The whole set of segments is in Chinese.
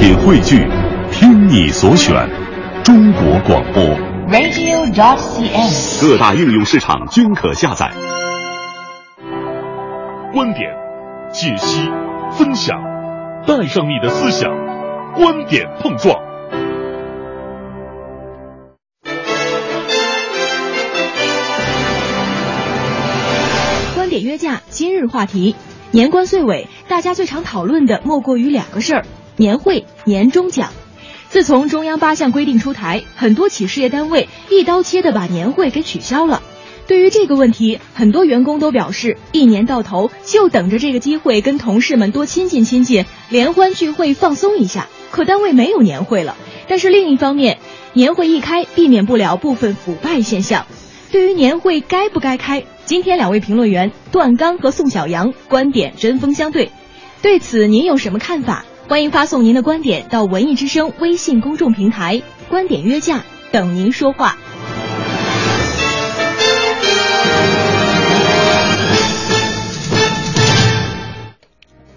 品汇聚，听你所选，中国广播。radio.dot.cn，。各大应用市场均可下载。观点、解析、分享，带上你的思想，观点碰撞。观点约架，今日话题：年关岁尾，大家最常讨论的莫过于两个事儿：年会、年终奖。自从中央八项规定出台，很多企事业单位一刀切的把年会给取消了。对于这个问题，很多员工都表示，一年到头就等着这个机会跟同事们多亲近亲近，联欢聚会放松一下。可单位没有年会了，但是另一方面，年会一开，避免不了部分腐败现象。对于年会该不该开，今天两位评论员段刚和宋小阳观点针锋相对。对此您有什么看法？欢迎发送您的观点到文艺之声微信公众平台“观点约架”，等您说话。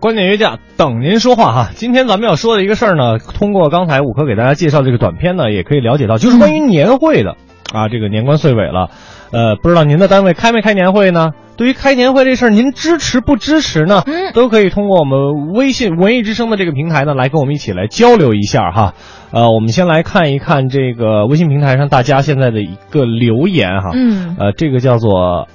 观点约架，等您说话哈。今天咱们要说的一个事儿呢，通过刚才五科给大家介绍这个短片呢，也可以了解到，就是关于年会的啊。这个年关岁尾了，呃，不知道您的单位开没开年会呢？对于开年会这事儿，您支持不支持呢？嗯都可以通过我们微信文艺之声的这个平台呢，来跟我们一起来交流一下哈。呃，我们先来看一看这个微信平台上大家现在的一个留言哈。嗯，呃，这个叫做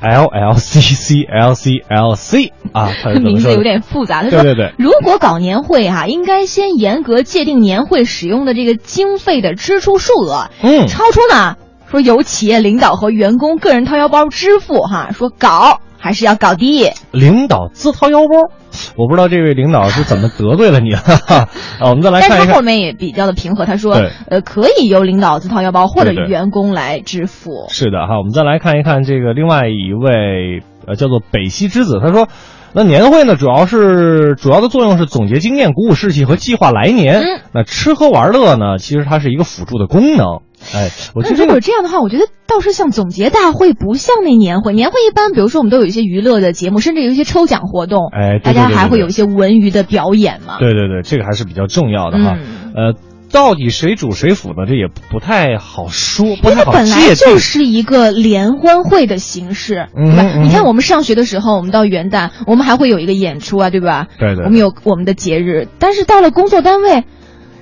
L L C C L C L C 啊？名字有点复杂。他说，对对对如果搞年会哈、应该先严格界定年会使用的这个经费的支出数额，嗯，超出呢，说由企业领导和员工个人掏腰包支付哈，说搞还是要搞的。领导自掏腰包，我不知道这位领导是怎么得罪了你哈哈。啊，我们再来但看一看，他后面也比较的平和，他说，呃，可以由领导自掏腰包或者员工来支付。是的哈，我们再来看一看这个另外一位呃叫做北西之子，他说。那年会呢，主要是主要的作用是总结经验、鼓舞士气和计划来年。嗯那吃喝玩乐呢，其实它是一个辅助的功能。哎，我觉得那如果这样的话，我觉得倒是像总结大会，不像那年会。年会一般，比如说我们都有一些娱乐的节目，甚至有一些抽奖活动，哎，对大家还会有一些文娱的表演嘛。对对对，这个还是比较重要的哈。嗯呃，到底谁主谁辅呢？这也不太好说，不太好本来就。是一个联欢会的形式，对吧？你看我们上学的时候，我们到元旦，我们还会有一个演出啊，对吧？对对我们有我们的节日，但是到了工作单位，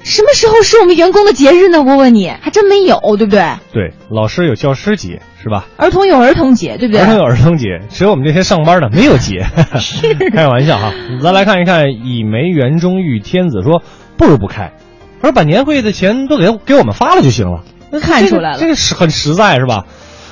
什么时候是我们员工的节日呢？我问你，还真没有，对不对？对，老师有教师节是吧？儿童有儿童节，对不对儿？童有儿童节，只有我们这些上班的没有节，开玩笑哈。咱来看一看，以梅园中遇天子说不如不开，他说把年会的钱都给给我们发了就行了，看出来了这个，这个是很实在是吧？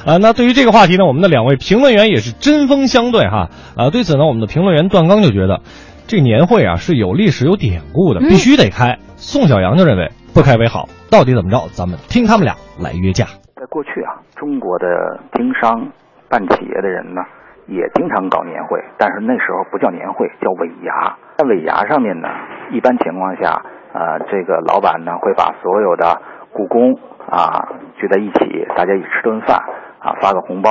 啊，那对于这个话题呢，我们的两位评论员也是针锋相对哈。啊，对此呢，我们的评论员段刚就觉得，这个年会啊是有历史有典故的，嗯必须得开。宋小阳就认为不开为好，到底怎么着？咱们听他们俩来约架。在过去啊，中国的经商办企业的人呢，也经常搞年会，但是那时候不叫年会，叫尾牙。在尾牙上面呢，一般情况下，呃，这个老板呢会把所有的故宫啊聚在一起，大家一起吃顿饭啊，发个红包。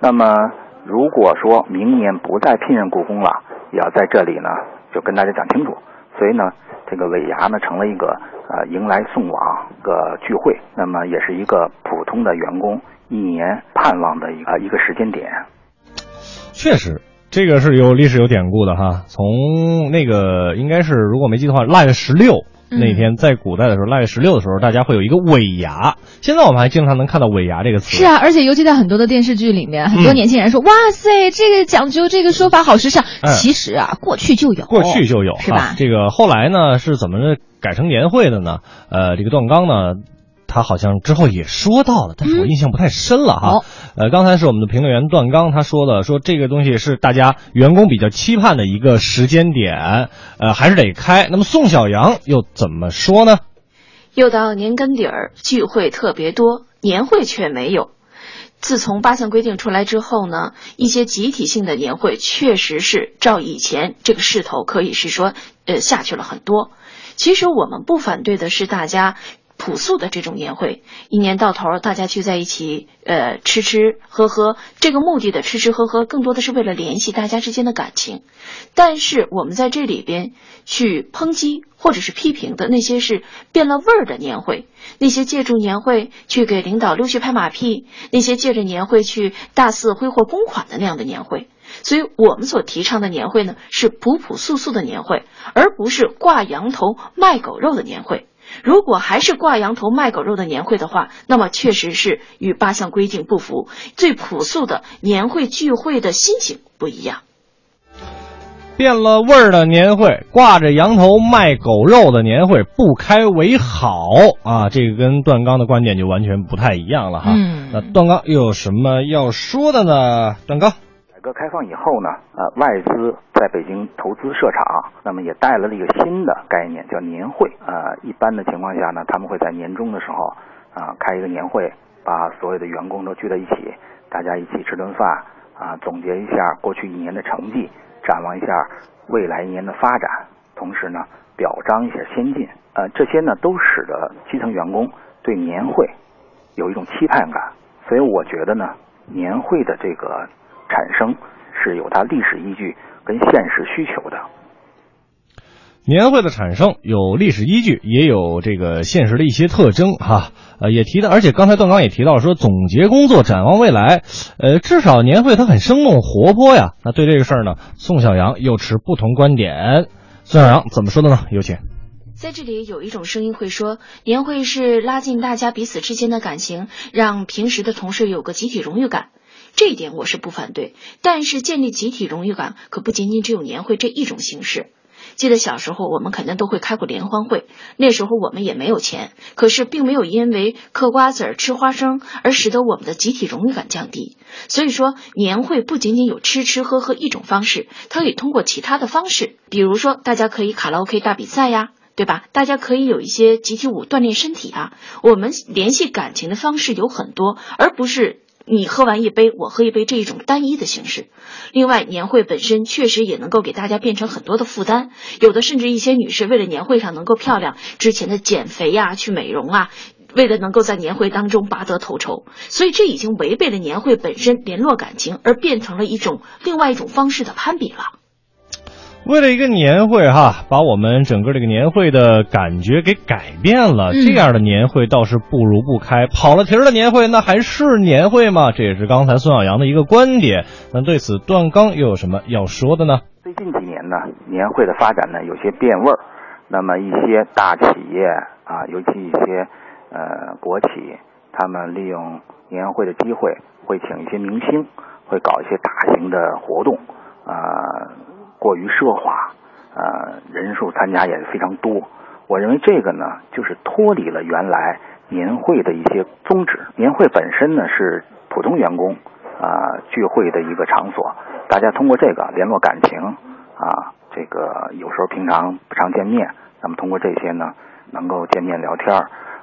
那么如果说明年不再聘任故宫了，也要在这里呢就跟大家讲清楚。所以呢，这个尾牙呢成了一个呃迎来送往个聚会，那么也是一个普通的员工一年盼望的一个一个时间点。确实，这个是有历史有典故的哈。从那个应该是如果没记错的话，腊月十六嗯那天，在古代的时候，腊月十六的时候，大家会有一个尾牙。现在我们还经常能看到尾牙这个词。是啊，而且尤其在很多的电视剧里面，很多嗯年轻人说：“哇塞，这个讲究，这个说法好时尚。哎其实啊，过去就有，过去就有，是吧哈这个后来呢是怎么改成年会的呢？呃，这个段刚呢，他好像之后也说到了，但是我印象不太深了哈。哦呃，刚才是我们的评论员段刚他说的，说这个东西是大家员工比较期盼的一个时间点，呃，还是得开。那么宋小阳又怎么说呢？又到年根底儿，聚会特别多，年会却没有。自从八项规定出来之后呢，一些集体性的年会确实是照以前这个势头，可以是说，呃，下去了很多。其实我们不反对的是大家朴素的这种年会，一年到头大家聚在一起，呃，吃吃喝喝，这个目的的吃吃喝喝，更多的是为了联系大家之间的感情。但是我们在这里边去抨击或者是批评的那些是变了味儿的年会，那些借助年会去给领导溜须拍马屁，那些借着年会去大肆挥霍公款的那样的年会。所以我们所提倡的年会呢，是朴朴素素的年会，而不是挂羊头卖狗肉的年会。如果还是挂羊头卖狗肉的年会的话，那么确实是与八项规定不符。最朴素的年会聚会的心情不一样。变了味儿的年会，挂着羊头卖狗肉的年会，不开为好啊！这个跟段刚的观点就完全不太一样了哈。嗯，那段刚又有什么要说的呢？段刚。改革开放以后呢，呃，外资在北京投资设厂，那么也带来了一个新的概念，叫年会。呃，一般的情况下呢，他们会在年终的时候，啊，开一个年会，把所有的员工都聚在一起，大家一起吃顿饭，啊，总结一下过去一年的成绩，展望一下未来一年的发展，同时呢，表彰一下先进。呃，这些呢，都使得基层员工对年会有一种期盼感。所以我觉得呢，年会的这个。产生是有它历史依据跟现实需求的。年会的产生有历史依据，也有这个现实的一些特征哈。呃，也提到，而且刚才段刚也提到说，总结工作，展望未来。呃，至少年会它很生动活泼呀。那对这个事儿呢，宋小阳又持不同观点。宋小阳怎么说的呢？有请。在这里有一种声音会说，年会是拉近大家彼此之间的感情，让平时的同事有个集体荣誉感。这一点我是不反对，但是建立集体荣誉感可不仅仅只有年会这一种形式。记得小时候我们肯定都会开过联欢会，那时候我们也没有钱，可是并没有因为嗑瓜子儿吃花生而使得我们的集体荣誉感降低。所以说，年会不仅仅有吃吃喝喝一种方式，它可以通过其他的方式，比如说大家可以卡拉 OK 大比赛呀，对吧？大家可以有一些集体舞锻炼身体啊。我们联系感情的方式有很多，而不是。你喝完一杯，我喝一杯，这一种单一的形式。另外，年会本身确实也能够给大家变成很多的负担，有的甚至一些女士为了年会上能够漂亮，之前的减肥呀、去美容啊，为了能够在年会当中拔得头筹，所以这已经违背了年会本身联络感情，而变成了一种另外一种方式的攀比了。为了一个年会哈，把我们整个这个年会的感觉给改变了。这样的年会倒是不如不开。跑了题儿的年会，那还是年会吗？这也是刚才孙小阳的一个观点。那对此，段刚又有什么要说的呢？最近几年呢，年会的发展呢有些变味儿。那么一些大企业啊，尤其一些呃国企，他们利用年会的机会，会请一些明星，会搞一些大型的活动啊。过于奢华，呃，人数参加也非常多。我认为这个呢，就是脱离了原来年会的一些宗旨。年会本身呢是普通员工啊聚会的一个场所，大家通过这个联络感情啊，这个有时候平常不常见面，那么通过这些呢，能够见面聊天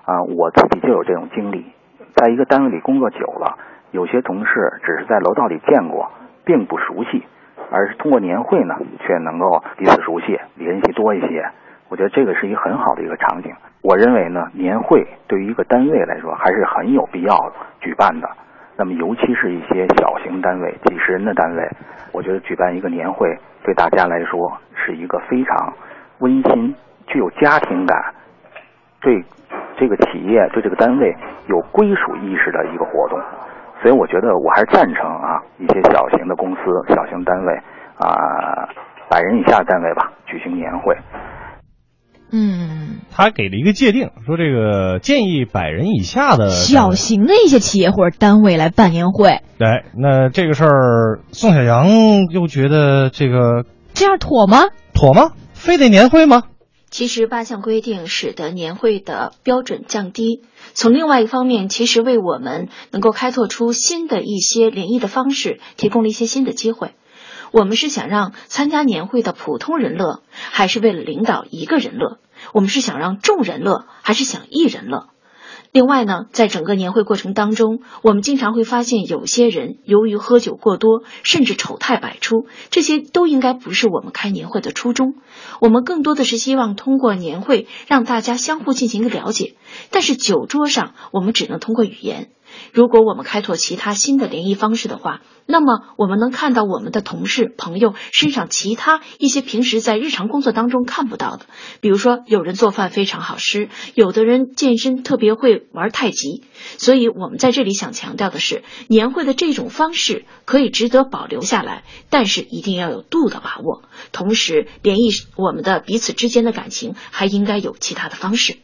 啊。我自己就有这种经历，在一个单位里工作久了，有些同事只是在楼道里见过，并不熟悉。而是通过年会呢，却能够彼此熟悉，联系多一些。我觉得这个是一个很好的一个场景。我认为呢，年会对于一个单位来说还是很有必要举办的。那么，尤其是一些小型单位、几十人的单位，我觉得举办一个年会对大家来说是一个非常温馨、具有家庭感、对这个企业、对这个单位有归属意识的一个活动。所以我觉得我还是赞成啊，一些小型的公司、小型单位啊，百人以下的单位吧，举行年会。嗯，他给了一个界定，说这个建议百人以下的小型的一些企业或者单位来办年会。对，那这个事儿，宋小阳又觉得这个这样妥吗？妥吗？非得年会吗？其实八项规定使得年会的标准降低，从另外一方面，其实为我们能够开拓出新的一些联谊的方式提供了一些新的机会。我们是想让参加年会的普通人乐，还是为了领导一个人乐？我们是想让众人乐，还是想一人乐？另外呢，在整个年会过程当中，我们经常会发现有些人由于喝酒过多，甚至丑态百出，这些都应该不是我们开年会的初衷。我们更多的是希望通过年会让大家相互进行一个了解，但是酒桌上我们只能通过语言。如果我们开拓其他新的联谊方式的话，那么我们能看到我们的同事、朋友身上其他一些平时在日常工作当中看不到的，比如说有人做饭非常好吃，有的人健身特别会玩太极。所以我们在这里想强调的是，年会的这种方式可以值得保留下来，但是一定要有度的把握。同时，联谊我们的彼此之间的感情还应该有其他的方式。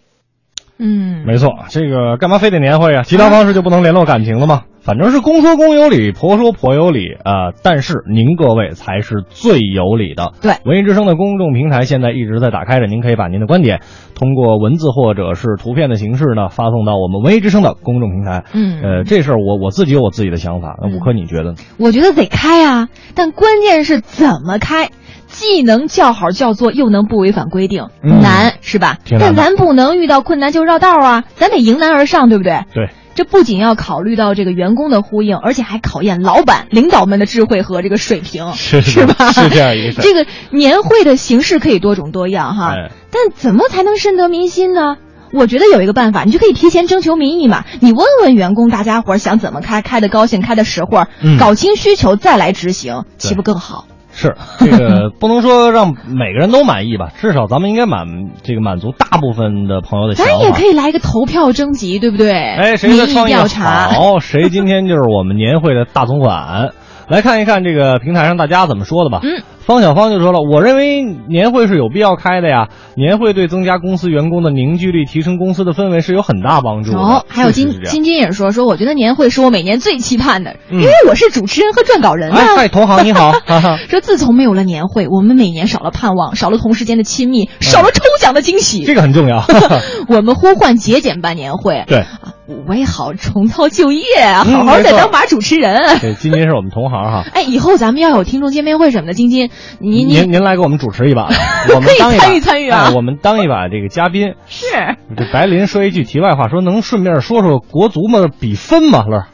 嗯，没错，这个干嘛非得年会啊？其他方式就不能联络感情了吗？反正是公说公有理，婆说婆有理啊、但是您各位才是最有理的。对文艺之声的公众平台现在一直在打开着，您可以把您的观点通过文字或者是图片的形式呢发送到我们文艺之声的公众平台。嗯呃，这事儿我我自己有我自己的想法，那嗯五科你觉得呢？我觉得得开啊，但关键是怎么开，既能叫好叫座，又能不违反规定，嗯难是吧？但咱不能遇到困难就绕道啊，咱得迎难而上，对不对？对。这不仅要考虑到这个员工的呼应，而且还考验老板、领导们的智慧和这个水平，是是吧？是这样一个事儿这个年会的形式可以多种多样哈，哎但怎么才能深得民心呢？我觉得有一个办法，你就可以提前征求民意嘛。你问问员工，大家伙儿想怎么开，开的高兴，开的实惠，嗯搞清需求再来执行，岂不更好？是 这个不能说让每个人都满意吧，至少咱们应该满这个满足大部分的朋友的想法。咱也可以来一个投票征集，对不对？哎，谁的创意调查？好，谁今天就是我们年会的大总管。来看一看这个平台上大家怎么说的吧。嗯，方小芳就说了，我认为年会是有必要开的呀，年会对增加公司员工的凝聚力、提升公司的氛围是有很大帮助的。哦，还有金金金也说说，我觉得年会是我每年最期盼的，嗯因为我是主持人和撰稿人啊、哎，嗨，同行你好。说自从没有了年会，我们每年少了盼望，少了同事间的亲密，少了抽奖的惊喜。这个很重要。我们呼唤节俭办年会，对，啊，我也好重操旧业，嗯好好没错再当把主持人。对，金金是我们同行哈。哎，以后咱们要有听众见面会什么的，晶晶，你你您您来给我们主持一把吧，我们可以当一把参与参与啊哎我们当一把这个嘉宾。是这白林说一句题外话，说能顺便说说国足嘛？比分吗？乐儿。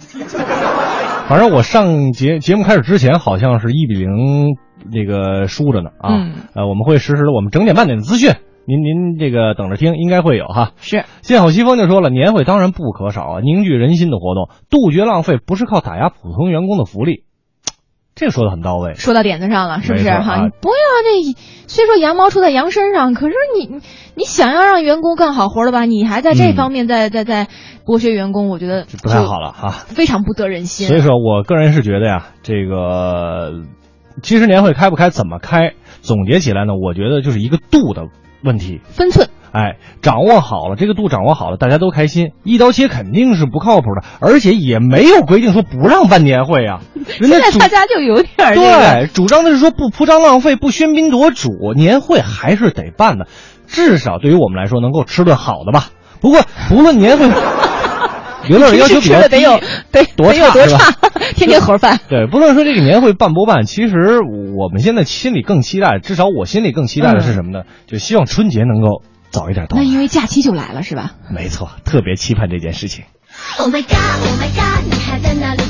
反正我上节节目开始之前，好像是一比零这个输着呢啊。嗯呃，我们会实时的我们整点半点的资讯，您您这个等着听，应该会有哈。是，见好西风就说了，年会当然不可少啊，凝聚人心的活动，杜绝浪费，不是靠打压普通员工的福利。这个说的很到位。说到点子上了，是不是哈？不要这，虽说羊毛出在羊身上，可是你你想要让员工干好活的吧，你还在这嗯方面在在在剥削员工，我觉得不太好了哈。非常不得人心。所以说我个人是觉得呀，这个其实年会开不开，怎么开，总结起来呢，我觉得就是一个度的问题。分寸，哎，掌握好了，这个度掌握好了，大家都开心。一刀切肯定是不靠谱的，而且也没有规定说不让办年会啊。人家主现在大家就有点对主张的是说不铺张浪费，不喧宾夺主，年会还是得办的，至少对于我们来说能够吃顿好的吧。不过不论年会，刘乐的要求比较低得有得有多差，天天盒饭。对，不论说这个年会办不办，其实我们现在心里更期待，至少我心里更期待的是什么呢？就希望春节能够早一点到。那因为假期就来了，是吧？没错，特别期盼这件事情。Oh my god, oh my god，你还在那里